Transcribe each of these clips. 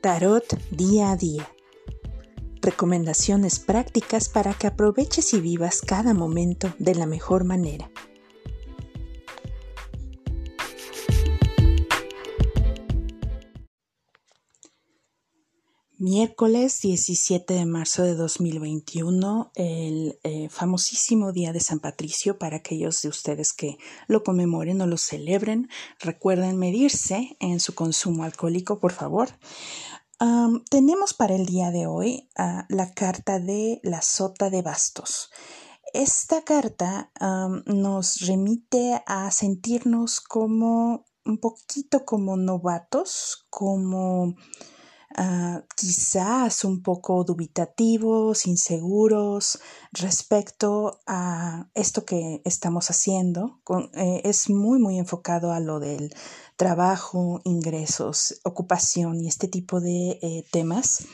Tarot día a día. Recomendaciones prácticas para que aproveches y vivas cada momento de la mejor manera. Miércoles 17 de marzo de 2021, el eh, famosísimo Día de San Patricio, para aquellos de ustedes que lo conmemoren o lo celebren, recuerden medirse en su consumo alcohólico, por favor. Tenemos para el día de hoy ah, la carta de la Sota de Bastos. Esta carta nos remite a sentirnos como un poquito como novatos, como Ah, quizás un poco dubitativos, inseguros respecto a esto que estamos haciendo. Eh, es muy, muy enfocado a lo del trabajo, ingresos, ocupación y este tipo de eh, temas.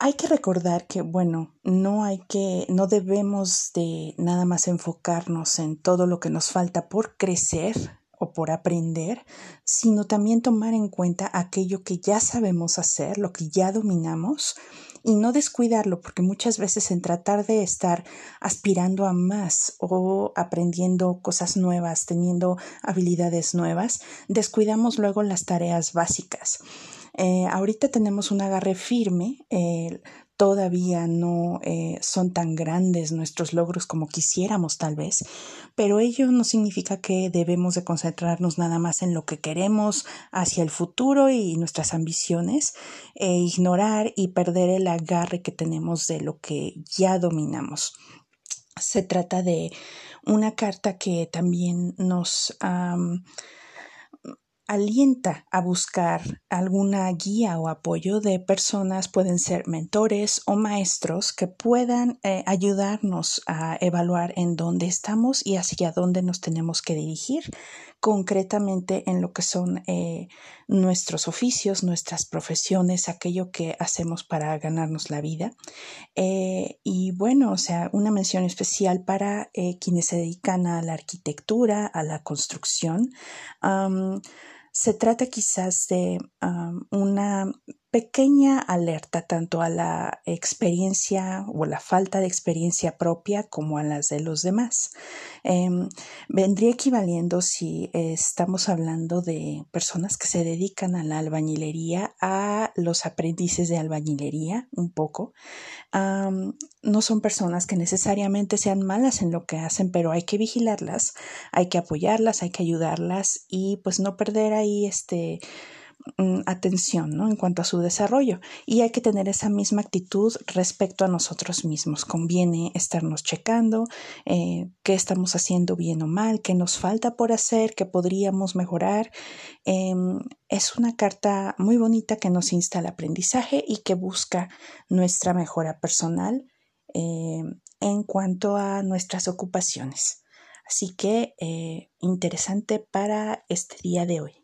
hay que recordar que, bueno, no hay que, no debemos de nada más enfocarnos en todo lo que nos falta por crecer, por aprender, sino también tomar en cuenta aquello que ya sabemos hacer, lo que ya dominamos, y no descuidarlo, porque muchas veces en tratar de estar aspirando a más o aprendiendo cosas nuevas, teniendo habilidades nuevas, descuidamos luego las tareas básicas. Eh, ahorita tenemos un agarre firme, eh, todavía no eh, son tan grandes nuestros logros como quisiéramos tal vez, pero ello no significa que debemos de concentrarnos nada más en lo que queremos hacia el futuro y nuestras ambiciones e ignorar y perder el agarre que tenemos de lo que ya dominamos. Se trata de una carta que también nos alienta a buscar alguna guía o apoyo de personas, pueden ser mentores o maestros que puedan eh, ayudarnos a evaluar en dónde estamos y hacia dónde nos tenemos que dirigir concretamente en lo que son eh, nuestros oficios, nuestras profesiones, aquello que hacemos para ganarnos la vida. Eh, y bueno, o sea, una mención especial para quienes se dedican a la arquitectura, a la construcción. Se trata quizás de una pequeña alerta tanto a la experiencia o la falta de experiencia propia como a las de los demás. Em, vendría equivaliendo si estamos hablando de personas que se dedican a la albañilería, a los aprendices de albañilería un poco. no son personas que necesariamente sean malas en lo que hacen, pero hay que vigilarlas, hay que apoyarlas, hay que ayudarlas y pues no perder ahí este Mm, atención ¿no? en cuanto a su desarrollo y hay que tener esa misma actitud respecto a nosotros mismos. Conviene estarnos checando eh, qué estamos haciendo bien o mal, qué nos falta por hacer, qué podríamos mejorar. Em, es una carta muy bonita que nos insta al aprendizaje y que busca nuestra mejora personal em, en cuanto a nuestras ocupaciones. Así que eh, interesante para este día de hoy.